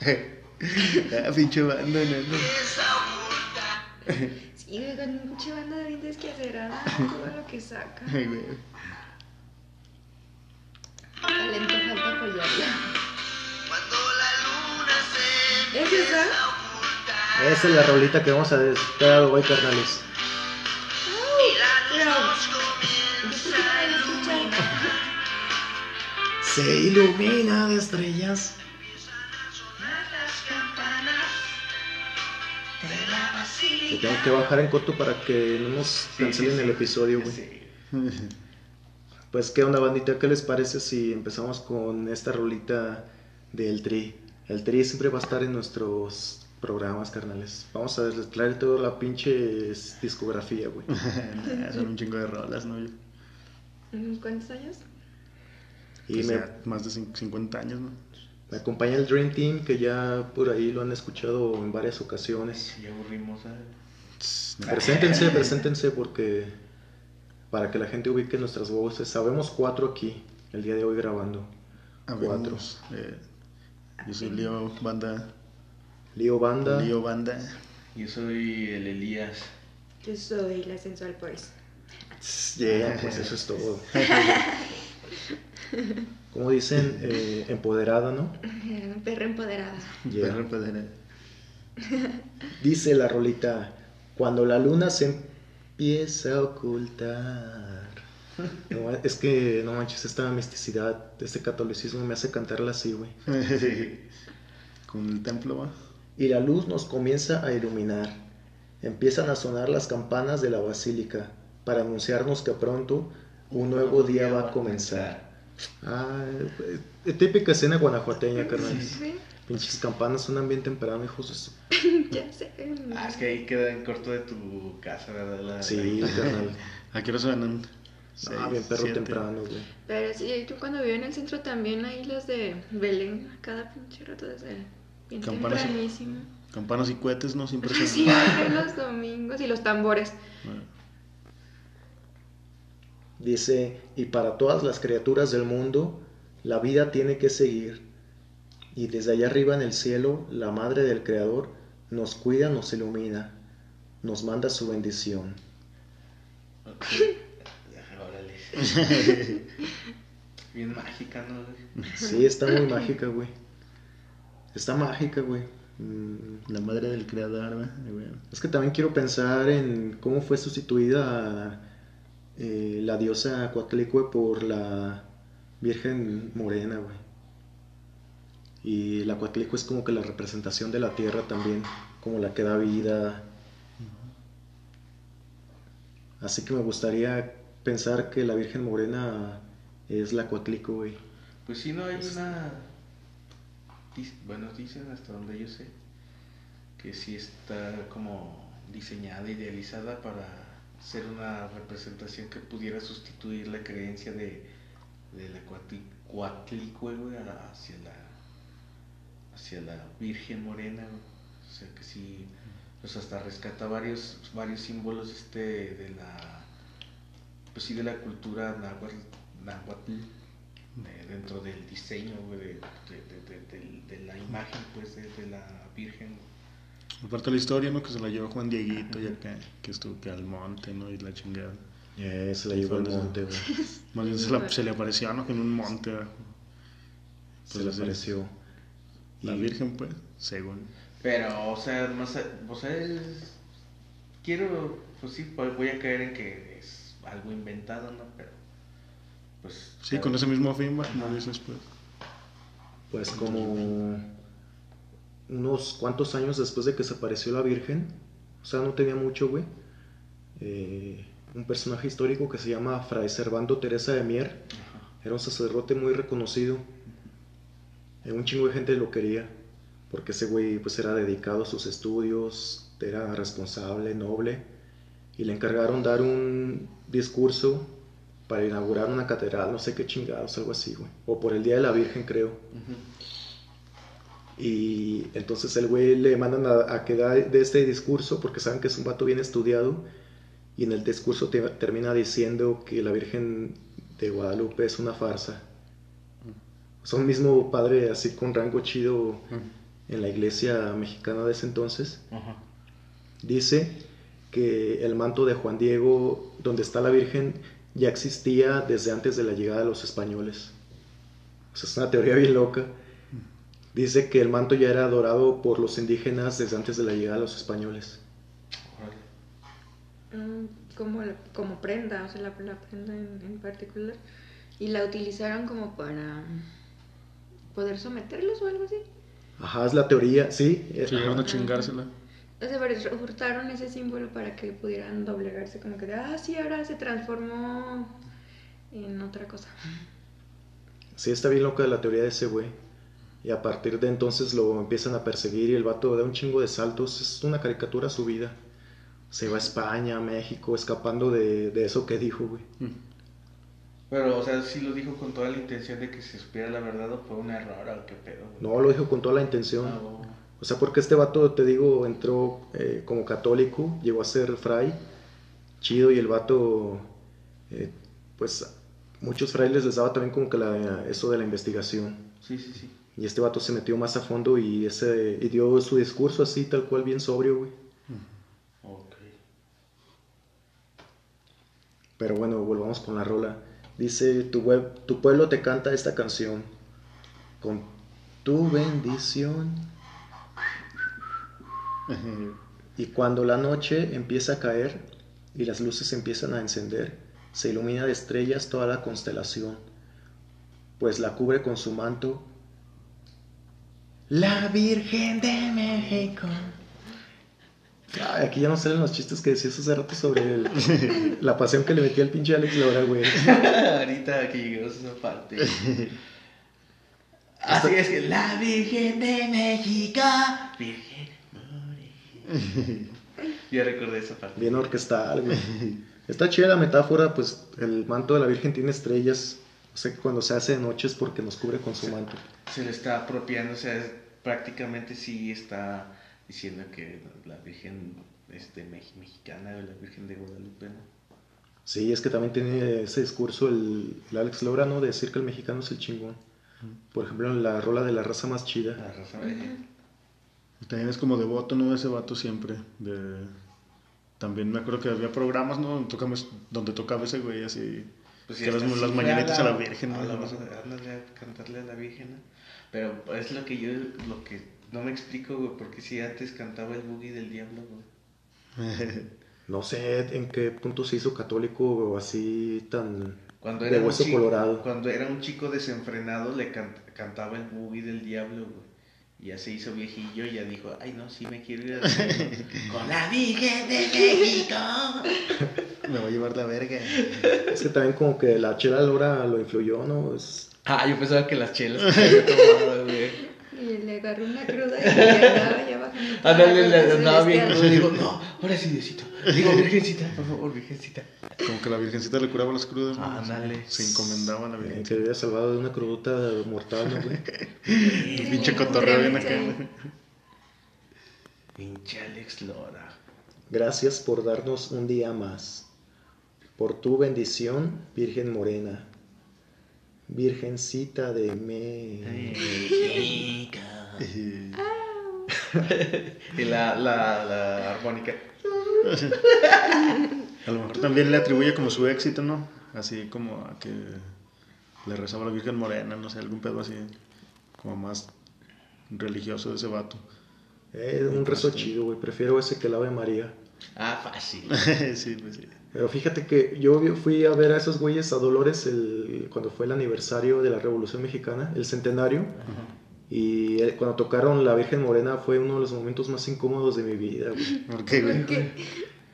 ah, pinche banda, ¿no? Sí, güey, con un pinche banda de que hacer nada, todo lo que saca. Ay, güey. Talento falta apoyarla. Cuando la luna se ¿Es esa? Esa es la rolita que vamos a despegar hoy, carnales. Se ilumina de estrellas. Tengo que bajar en corto para que no nos cancelen el episodio, güey. Pues, ¿qué onda, bandita? ¿Qué les parece si empezamos con esta rolita del Tri? El Tri siempre va a estar en nuestros programas, carnales. Vamos a traer toda la pinche discografía, güey. Son un chingo de rolas, ¿no? ¿Unos cuántos años? Y Pues me, ya más de cin- 50 años, ¿no? Me acompaña el Dream Team, que ya por ahí lo han escuchado en varias ocasiones. Ya aburrimos, ¿sabes? Tss, Preséntense, preséntense, porque para que la gente ubique nuestras voces. Sabemos cuatro aquí, el día de hoy grabando. Habemos, eh, yo soy Leo Banda. Lío Banda. Leo Banda. Yo soy el Elías. Yo soy la sensual. Tss, Yeah, pues eso es todo. Como dicen, eh, empoderada, ¿no? Perra empoderada. Yeah. Perro Pedera. Dice la rolita, cuando la luna se empieza a ocultar. No, es que, no manches, esta misticidad, este catolicismo me hace cantarla así, güey. Con el templo, va. Y la luz nos comienza a iluminar. Empiezan a sonar las campanas de la basílica para anunciarnos que pronto un nuevo día va a comenzar. Ah, eh, típica escena guanajuateña, carnal. Sí, Pinches campanas suenan bien temprano, hijos de su... ya sé. Ah, es que ahí queda en corto de tu casa, ¿verdad? La- Sí, carnal. ¿A qué hora suenan? Ah, bien perro temprano, güey. Pero sí, yo cuando vivo en el centro también hay las de Belén, a cada pinche rato desde bien Campanas. tempranísimo. Campanas y cohetes, ¿no? Siempre son. Sí, los domingos y los tambores. Bueno, Dice, y para todas las criaturas del mundo, la vida tiene que seguir. Y desde allá arriba en el cielo, la Madre del Creador nos cuida, nos ilumina, nos manda su bendición. Bien mágica, ¿no? güey? Sí, está muy mágica, güey. Está mágica, güey. Mm, La madre del creador, güey. Es que también quiero pensar en cómo fue sustituida eh, la diosa Coatlicue por la Virgen Morena, güey. Y la Coatlicue es como que la representación de la tierra también, como la que da vida. Así que me gustaría pensar que la Virgen Morena es la Coatlicue, güey. Pues sí, no hay una. Bueno, dicen hasta donde yo sé que sí está como diseñada, idealizada para ser una representación que pudiera sustituir la creencia de, de la a- hacia la hacia la Virgen Morena. O sea que sí, pues hasta rescata varios varios símbolos este de la pues sí de la cultura náhuatl, náhuatl dentro del diseño güey, de, de- de- la imagen pues de la Virgen Aparte de la historia, ¿no? Que se la llevó Juan Dieguito y acá, que estuvo que al monte, ¿no? Y la chingada. Eh, se la llevó al monte, güey. Más bien se, la- se le apareció, ¿no? Que en un monte. Se le apareció. La Y- Virgen, pues, según. pero o sea más o sea es- quiero pues sí voy a caer en que es algo inventado no pero pues Sí, con ese mismo fin. Como dices, pues. Pues como unos cuantos años después de que se apareció la Virgen, o sea, no tenía mucho, güey. eh, un personaje histórico que se llama Fray Servando Teresa de Mier, Ajá. era un sacerdote muy reconocido. Eh, un chingo de gente lo quería, porque ese güey pues era dedicado a sus estudios, era responsable, noble, y le encargaron dar un discurso para inaugurar una catedral, no sé qué chingados, algo así, güey. O por el Día de la Virgen, creo. Ujú. Y entonces el güey le mandan a, a que da de este discurso porque saben que es un vato bien estudiado. Y en el discurso te- termina diciendo que la Virgen de Guadalupe es una farsa. O sea, un mismo padre así con rango chido en la iglesia mexicana de ese entonces, dice que el manto de Juan Diego, donde está la Virgen, ya existía desde antes de la llegada de los españoles. O sea, es una teoría bien loca. Dice que el manto ya era adorado por los indígenas desde antes de la llegada de los españoles. Mm, como, la- como prenda, o sea, la, la prenda en, en particular. Y la utilizaron como para poder someterlos o algo así. Ajá, es la teoría, sí. llegaron a chingársela. O sea, pero hurtaron ese símbolo para que pudieran doblegarse, como que, de, ah, sí, ahora se transformó en otra cosa. Sí, está bien loca la teoría de ese güey. Y a partir de entonces lo empiezan a perseguir y el vato da un chingo de saltos. Es una caricatura su vida. Se va a España, a México, escapando de, de eso que dijo, güey. Pero, o sea, sí lo dijo con toda la intención de que se supiera la verdad o fue un error o qué pedo. güey? No, lo dijo con toda la intención. Oh. O sea, porque este vato, te digo, entró eh, como católico, llegó a ser fray, chido, y el vato, eh, pues, muchos frailes les daba también como que la, eso de la investigación. Sí, sí, sí. Y este vato se metió más a fondo y, ese, y dio su discurso así, tal cual, bien sobrio, güey. Ok. Pero bueno, volvamos con la rola. Dice, tu, web, tu pueblo te canta esta canción. Con tu bendición. Y cuando la noche empieza a caer y las luces empiezan a encender, se ilumina de estrellas toda la constelación, pues la cubre con su manto la Virgen de México. Ay, aquí ya no salen los chistes que decías hace rato sobre el- la pasión que le metía el pinche Alex Laura, güey. Ahorita que lleguemos a esa parte. Así es que la Virgen de México. Virgen Morena. Ya recordé esa parte. Bien orquestal, güey. Está chida la metáfora, pues el manto de la Virgen tiene estrellas. O sea que cuando se hace de noche es porque nos cubre con su manto. Se le está apropiando, o sea, es- prácticamente sí está diciendo que la Virgen este, mex- mexicana o la Virgen de Guadalupe, ¿no? Sí, es que también tiene ese discurso el, el Alex Laura, ¿no? De decir que el mexicano es el chingón. Por ejemplo, en la rola de la raza más La chida. raza de- Y También es como devoto, ¿no? Ese vato siempre. De... También me acuerdo que había programas, ¿no? Donde tocaba ese güey así. Pues que ya las, las mañanitas a la Virgen, ¿no? No sé. ándale a cantarle a la Virgen, ¿no? Pero es lo que yo, lo que no me explico, güey, porque si antes cantaba el boogie del diablo, güey. No sé en qué punto se hizo católico o así tan Cuando de un hueso chico, colorado. cuando era un chico desenfrenado, le can- cantaba el boogie del diablo, güey. Y ya se hizo viejillo y ya dijo, ay no, sí me quiero ir a con la Virgen de México. Me va a llevar la verga. Es que también como que la chela Laura lo influyó, ¿no? Es... Ah, yo pensaba que las chelas que había tomado, güey. Y le agarró una cruda y Ándale, le andaba crudo. Digo, no, ahora sí, Diosito. Digo, Virgencita, por favor, Virgencita. Como que la Virgencita le curaba las crudas. ¿no? Ándale. Se encomendaba a la Virgen. que había salvado de una crudota mortal, ¿no, güey? El pinche cotorreo bien acá. Pinche Alex Lora. Gracias por darnos un día más. Por tu bendición, Virgen Morena. Virgencita de me. Y la, la, la armónica. A lo mejor también le atribuye como su éxito, ¿no? Así como a que le rezaba a la Virgen Morena, no sé, algún pedo así, como más religioso de ese vato. Eh, un rezo chido, güey. Prefiero ese que el Ave María. Ah, fácil. sí, pues sí. Pero fíjate que yo fui a ver a esos güeyes a Dolores el, cuando fue el aniversario de la Revolución Mexicana, el centenario. Y eh, cuando tocaron La Virgen Morena fue uno de los momentos más incómodos de mi vida, güey. ¿Por qué, güey?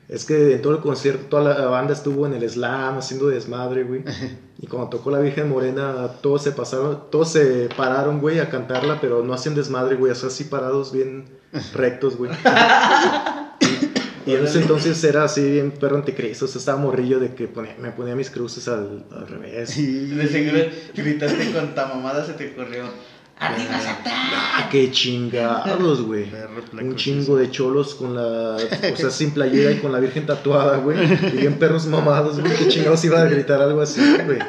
Es que en todo el concierto toda la banda estuvo en el slam haciendo desmadre, güey. Y cuando tocó la Virgen Morena, todos se pasaron, todos se pararon, güey, a cantarla, pero no hacían desmadre, güey, o sea, así parados bien rectos, güey. Y en ese entonces era así bien perro anticristo, o sea, estaba morrillo de que ponía- me ponía mis cruces al, al revés. De seguro gritaste con ta mamada, se te corrió. ¡Arriba, Satán! Ah, qué chingados, güey. Un chingo de cholos con la, o sea, sin playera y con la virgen tatuada, güey. Y bien perros mamados, güey. Qué chingados iba a gritar algo así, güey.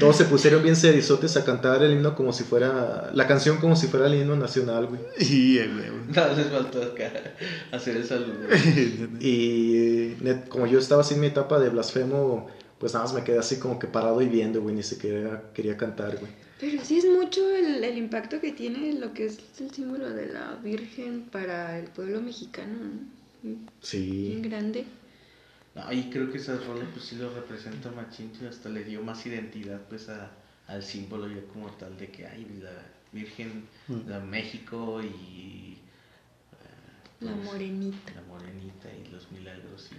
Todos se pusieron bien serizotes a cantar el himno como si fuera. La canción como si fuera el himno nacional, güey. Y, eh, güey. No, les faltó acá hacer el saludo. Y net- como yo estaba así en mi etapa de blasfemo, pues nada más me quedé así como que parado y viendo, güey. Ni siquiera quería cantar, güey. Pero sí es mucho el, el impacto que tiene lo que es el símbolo de la Virgen para el pueblo mexicano, ¿no? Bien Sí. grande. No, y creo que esa rola pues sí lo representa machín y hasta le dio más identidad pues a, al símbolo ya como tal de que hay la Virgen Mm. de México y eh, La pues, morenita. la morenita y los milagros y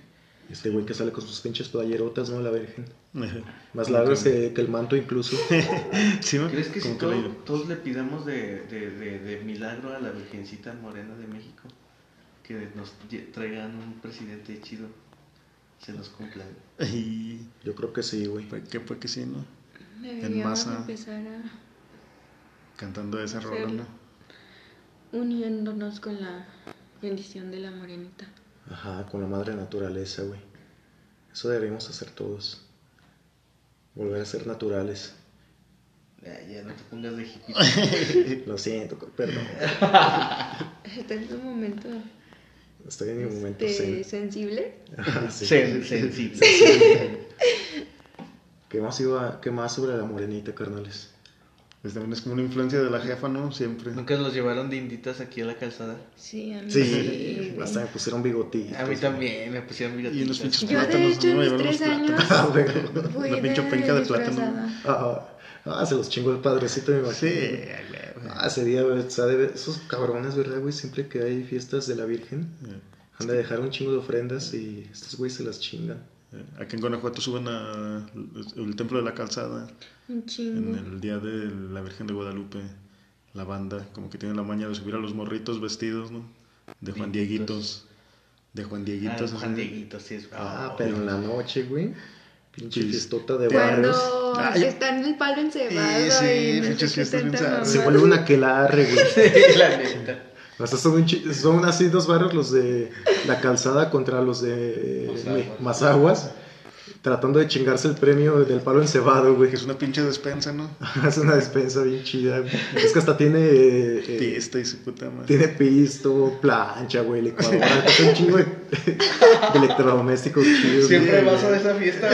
Este güey que sale con sus pinches playerotas, ¿no? La Virgen. Más largas que, que el manto incluso. Sí. ¿Crees que si Como todo- le- todos le pidamos de, de, de, de milagro a la Virgencita Morena de México que nos traigan un presidente chido se nos cumplan? Y Yo creo que sí, güey. pues que, pues que sí, ¿no? Deberíamos masa. empezar a Cantando esa rola. ¿no? uniéndonos con la bendición de la morenita. Ajá, con la madre naturaleza, güey. Eso deberíamos hacer todos. Volver a ser naturales. Ya, ya no te pongas de hippie. Lo siento, perdón. Está en un momento Estoy en mi momento este, zen. sensible. Ajá, sí. Sen- sensible. ¿Qué más, iba, ¿Qué más sobre la morenita, carnales? Pues también es como una influencia de la jefa, ¿no? Siempre. ¿Nunca los llevaron de inditas aquí a la calzada? Sí, a mí Sí, hasta me pusieron bigotitos. A mí también me pusieron Y unos bigotitos. pinches Yo de plátanos, hecho ¿no? en mis Llevar los tres años Ah, fui pinche de penca de plátano. Ah, ah, se los chingó el padrecito, me imagino. Sí, güey. Ah, ese día, o sea, debe- esos cabrones, ¿verdad, güey? Siempre que hay fiestas de la Virgen, han de dejar un chingo de ofrendas y estos güeyes se las chingan. Eh, Aquí en Guanajuato suben a el templo de la calzada Un en el día de la Virgen de Guadalupe. La banda, como que tiene la maña de subir a los morritos vestidos, ¿no? De Juan Dieguitos. De Juan Ah, Dieguitos. Juan así. Dieguito, sí es. Ah, oh, pero en la noche, güey. Pinche fiestota de barrios. Cuando Ay. está en el palo encebado Sí, sí, mamada. Se vuelve una quelarre, güey. la neta. O sea, son, un chi- son así dos barrios, los de la calzada contra los de Mazaguas. Mi- Mazaguas, tratando de chingarse el premio del palo encebado, güey. Que es una pinche despensa, ¿no? Es una despensa bien chida, güey. Es que hasta tiene... eh, eh, Pista y su puta madre. tiene pisto, plancha, güey, licuadora, es un chingo de, de electrodomésticos chidos. Siempre güey. vas a esa fiesta.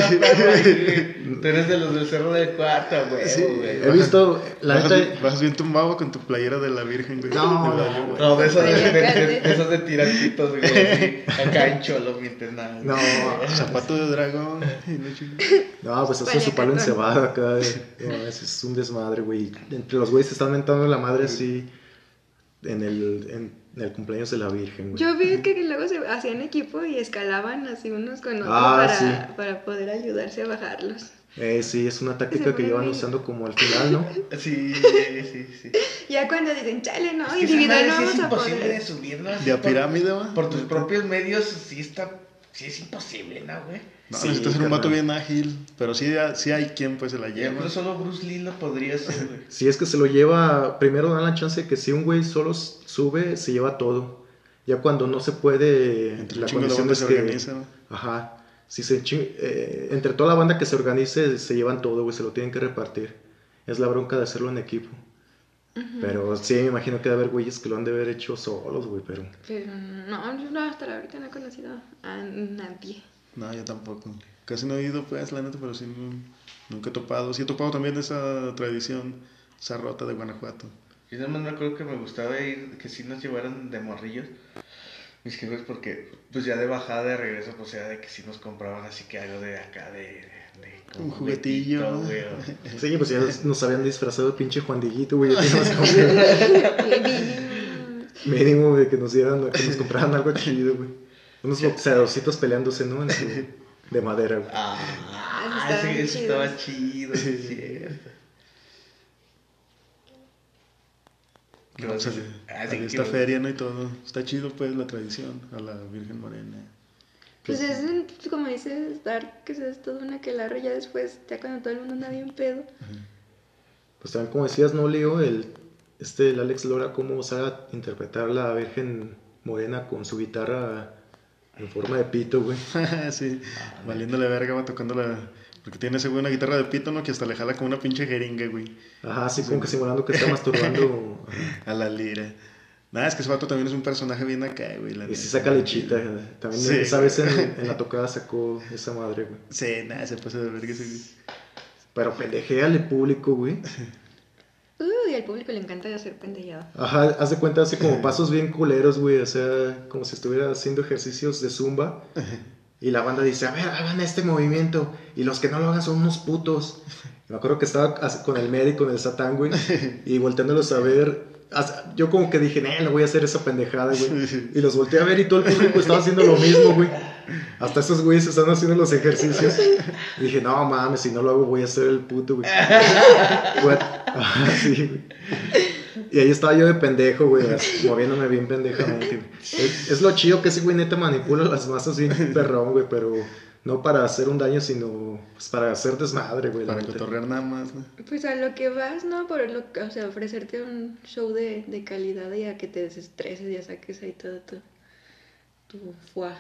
Tú eres de los del cerro del cuarto, güey. Sí. güey. He visto, la Vas, neta... vas bien tumbado con tu playera de la Virgen, güey. No, De la- no, güey. No, de esos de, de, de- de de tirantitos, güey. así, Acá en cholo, mientras nada. No, Zapato de dragón. No, pues eso es su palo encebado acá. eh. No, ese es un desmadre, güey. Entre los güeyes se están mentando la madre así en el, en, en el cumpleaños de la Virgen, güey. Yo vi que luego se hacían equipo y escalaban así unos con otros Ah, para, sí. para poder ayudarse a bajarlos. Eh, sí, es una táctica que llevan usando como al final, ¿no? Sí, sí, sí. Ya cuando dicen, chale, no, Es que individual madre no sí es vamos a imposible de subirlo así De a por- pirámide, va. Por tus propios medios, sí está. Sí es imposible, ¿no, güey? No, Sí, necesitas ser un vato bien ágil. Pero sí, sí hay quien pues se la Yo lleva. creo que solo Bruce Lee lo podría hacer, güey. Si es que se lo lleva, primero dan la chance de que si un güey solo sube, se lleva todo. Ya cuando no se puede, Entre la condición es que... organiza. ¿no? Ajá. Si se eh, entre toda la banda que se organice, se llevan todo, güey, se lo tienen que repartir. Es la bronca de hacerlo en equipo. Pero sí, me imagino que debe haber güeyes que lo han de haber hecho solos, güey, pero... Pero no, yo no, hasta la ahorita no he conocido a nadie. No, yo tampoco. Casi no he ido, pues, la neta, pero sí no- nunca he topado. Sí he topado también esa tradición zarrota de Guanajuato. Yo nada más me acuerdo que me gustaba ir, que sí nos llevaran de morrillos. Mis jefes, porque pues ya de bajada de regreso, pues ya de que sí nos compraban así que algo de acá, de. de, de como Un juguetillo. güey, o- Sí, pues ya nos habían disfrazado de pinche Juan Dieguito, güey. Mínimo de que nos dieran, que nos compraran algo chido, güey. Unos boxeadorcitos peleándose, ¿no? En su- de madera, güey. Ah, Ah, ese estaba chido, sí, es cierto. ¿Qué No, vas a pues, esta ¿qué- feria, ¿no? Y todo. Está chido, pues, la tradición a la Virgen Morena. Pues es, un- como dices, dar que es todo una que la ya después, ya cuando todo el mundo anda bien pedo. Pues también, como decías, no, Leo, el, este, el Alex Lora, cómo sabe interpretar la Virgen Morena con su guitarra en forma de pito, güey. sí, valiéndole verga, va tocando la Porque tiene ese güey una guitarra de pito, ¿no? Que hasta le jala como una pinche jeringa, güey. Ajá, así como que simulando que está masturbando. A la lira. Nada, es que ese vato también es un personaje bien acá, güey. la Y sí neta. saca lechita. También Sí. esa vez en, en la tocada sacó esa madre, güey. Sí, nada, se pasa de verga ese güey. Pero pendejéale público, güey. Uy, al público le encanta hacer pendejada. Ajá, haz de cuenta, hace como pasos bien culeros, güey. O sea, como si estuviera haciendo ejercicios de zumba. Y la banda dice, a ver, hagan este movimiento. Y los que no lo hagan son unos putos. Me acuerdo que estaba con el médico, con el satán, güey. Y volteándolos a ver. Yo como que dije, no, no voy a hacer esa pendejada, güey. Y los volteé a ver y todo el público estaba haciendo lo mismo, güey. Hasta esos güeyes están haciendo los ejercicios. Y dije, no mames, si no lo hago voy a ser el puto, güey. Ajá, sí, güey. Y ahí estaba yo de pendejo, güey, moviéndome bien pendejamente. Es, es lo chido que ese güey neta manipula las masas bien perrón, güey, pero no para hacer un daño, sino pues, para hacer desmadre, güey. Para cotorrear nada más, ¿no? Pues a lo que vas, ¿no? Por lo, o sea, ofrecerte un show de, de calidad y a que te desestreses y a saques ahí todo tu, tu fuá.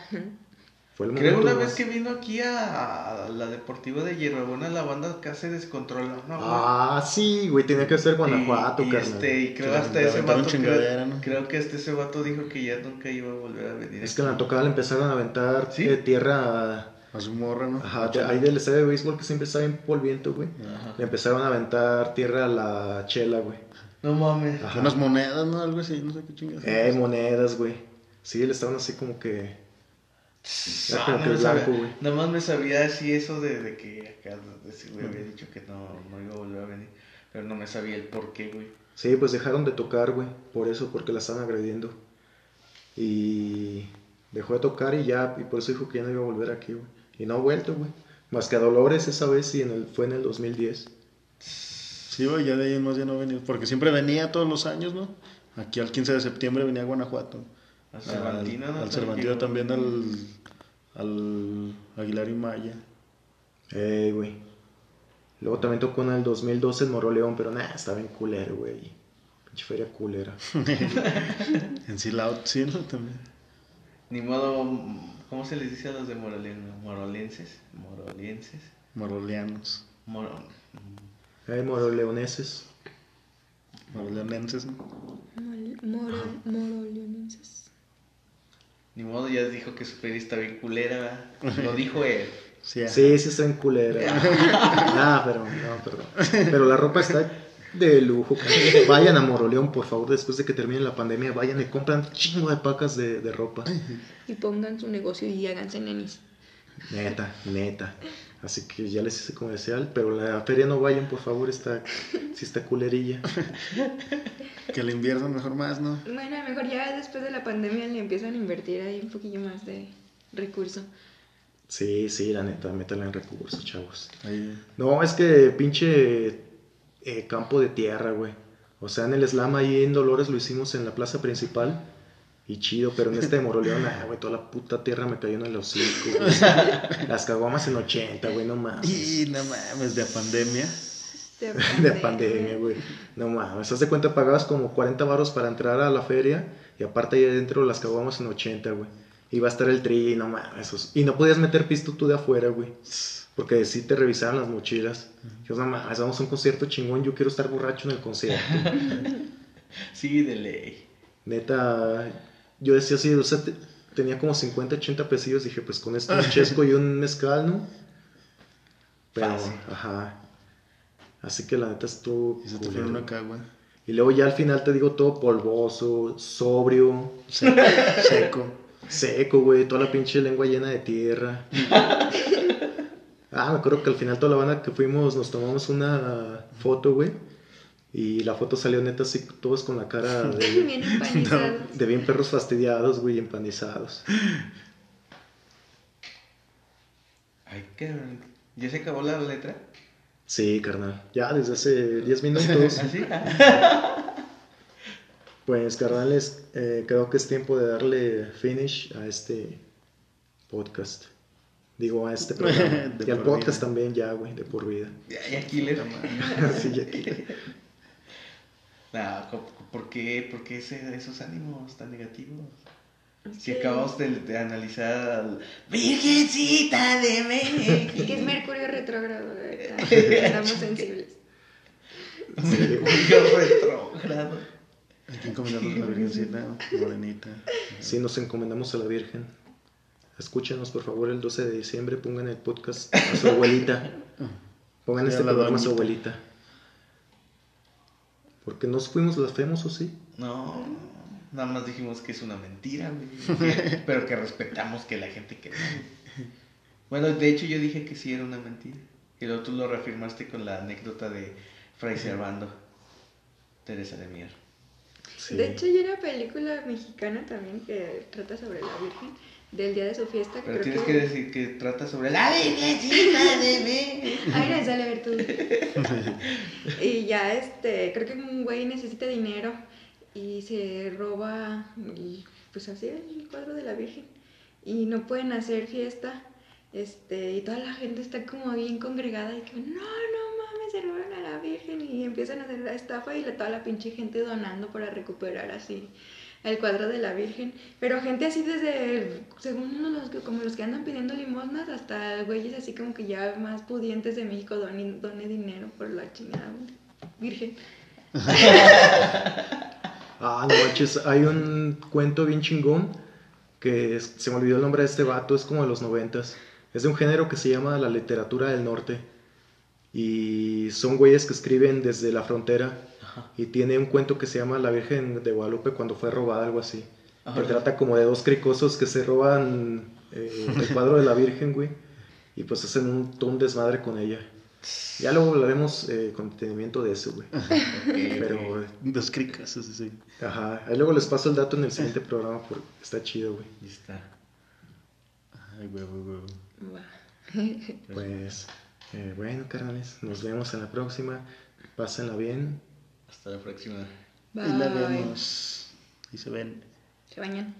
Fue el Creo momento una vez más- que vino aquí a, a la Deportiva de Hierbabuena, la banda se descontroló, ¿no? güey? Ah, sí, güey, tenía que ser Guanajuato, y, y carnal. este, y creo Que hasta ese vato creo, ¿no? creo que hasta ese vato dijo que ya nunca iba a volver a venir. Es que en la tocada le empezaron a aventar ¿Sí? eh, tierra. A su morra, ¿no? Ajá, de- ahí del estadio de béisbol que siempre está bien polviento, güey. Ajá. Le empezaron a aventar tierra a la chela, güey. No mames. Ajá. Unas monedas, ¿no? Algo así, no sé qué chingas. Eh, monedas, güey. Sí, le estaban así como que. Ah, no me blanco, sabía- güey. Nada más me sabía así eso de, de que acá ese güey había dicho que no, no iba a volver a venir. Pero no me sabía el por qué, güey. Sí, pues dejaron de tocar, güey. Por eso, porque la estaban agrediendo. Y dejó de tocar y ya, y por eso dijo que ya no iba a volver aquí, güey. Y no ha vuelto, güey. Más que a Dolores esa vez y en el, fue en el 2010. Sí, güey, ya de ahí más ya no venía. Porque siempre venía todos los años, ¿no? Aquí al 15 de septiembre venía a Guanajuato. Al Cervantino, ¿no? Al Cervantino también, al, al Aguilar y Maya. Eh, güey. Luego también tocó en el 2012 en Moroleón, pero nada, estaba en culero, güey. Pinche feria culera. En Silao, sí, ¿no? También. Ni modo, ¿cómo se les dice a los de Morolen, morolenses? Morolenses. Moroleanos. Moro, Eh, moroleoneses. Moroleonenses, ¿no? Mol- Moro, moroleonenses. Ni modo, ya dijo que su feria está bien culera. ¿verdad? Lo dijo él. Sí, ajá. Sí, sí está en culera. nah, pero, no, perdón. Pero la ropa está de lujo. cabrón. Vayan a Moroleón, por favor, después de que termine la pandemia, vayan y compran chingo de pacas de, de ropa. Y pongan su negocio y háganse nenis. Neta, neta. Así que ya les hice comercial, pero la feria no vayan, por favor, está, sí está culerilla. Que le inviertan mejor más, ¿no? Bueno, a lo mejor ya después de la pandemia le empiezan a invertir ahí un poquillo más de recurso. Sí, sí, la neta, métala en recursos, chavos. Ahí. No, es que pinche eh, campo de tierra, güey. O sea, en el slam ahí en Dolores lo hicimos en la plaza principal. Y chido, pero en este de Moroleón, ah, güey, toda la puta tierra me cayó en el hocico, güey. Las caguamas en 80, güey, no mames. Y no mames, de pandemia. De pandemia, güey. No mames. Haz de cuenta, pagabas como 40 baros para entrar a la feria. Y aparte ahí adentro las caguamas en 80, güey. Iba a estar el tri, no mames. esos- Y no podías meter pisto tú de afuera, güey. Porque sí te revisaban las mochilas. Yo, no mames, vamos a un concierto chingón. Yo quiero estar borracho en el concierto. Sí, de ley. Neta, yo decía así, o sea, te- tenía como 50, 80 pesillos. Dije, pues con esto un chesco y un mezcal, ¿no? Pero, Fácil. ajá. Así que la neta estuvo. Y se te fueron acá, güey. Y luego ya al final te digo todo polvoso, sobrio, Seco. Seco. seco, güey, toda la pinche lengua llena de tierra. Ah, me acuerdo que al final toda la banda que fuimos nos tomamos una foto, güey. Y la foto salió neta así, todos con la cara de, Bien empanizados. de bien perros fastidiados, güey, empanizados. Ay, cabrón. ¿Ya se acabó la letra? Sí, carnal. Ya desde hace 10 minutos. Pues, carnales, eh, creo que es tiempo de darle finish a este podcast. Digo, a este programa. De y al podcast vida. también ya, güey, de por vida. Ya, ya, Killer. Sí, ya ¿por qué, por qué ese- esos ánimos tan negativos? Si Sí. acabamos de, de analizar al Virgencita de Es que es México. Mercurio retrógrado. Estamos sensibles. Mercurio retrógrado. ¿A quién encomendamos a la Virgencita? Morenita. Sí, nos encomendamos a la Virgen. Escúchenos, por favor, el 12 de diciembre. Pongan el podcast a su abuelita. Pongan Sí, este a la programa a su abuelita. Porque nos fuimos blasfemos, ¿o sí? No, nada más dijimos que es una mentira, güey. Pero que respetamos que la gente que. Bueno, de hecho yo dije que sí era una mentira. Y luego tú lo reafirmaste con la anécdota de Fray Servando, Teresa de Mier. Sí. De hecho, hay una película mexicana también que trata sobre la Virgen del día de su fiesta. Pero creo tienes que decir que trata sobre la Virgencita de Mier. Ay, no, sale a ver tú. y ya, este, creo que un güey necesita dinero y se roba, pues así, el cuadro de la Virgen. Y no pueden hacer fiesta. Este, y toda la gente está como bien congregada y que no, no mames, se roban a la Virgen y empiezan a hacer la estafa y la, toda la pinche gente donando para recuperar así el cuadro de la Virgen. Pero gente así desde, según los que, como los que andan pidiendo limosnas, hasta güeyes así como que ya más pudientes de México donen, donen dinero por la chingada Virgen. Ah, no manches, hay un cuento bien chingón que es- se me olvidó el nombre de este vato, es como de los noventas. Es de un género que se llama la literatura del norte. Y son güeyes que escriben desde la frontera. Y tiene un cuento que se llama La Virgen de Guadalupe cuando fue robada, algo así. Ajá. Que trata como de dos cricosos que se roban eh, el cuadro de la Virgen, güey. Y pues hacen un, todo un desmadre con ella. Ya luego hablaremos eh, con detenimiento de eso, güey. Pero eh, Dos cricas, sí, sí. Ajá, ahí luego les paso el dato en el siguiente programa porque está chido, güey. Ahí está. Ay, huevo, huevo. Va. Pues, eh, bueno, carnales, nos vemos en la próxima. Pásenla bien. Hasta la próxima. Ahí la Bye. vemos. Y se ven. Se bañan.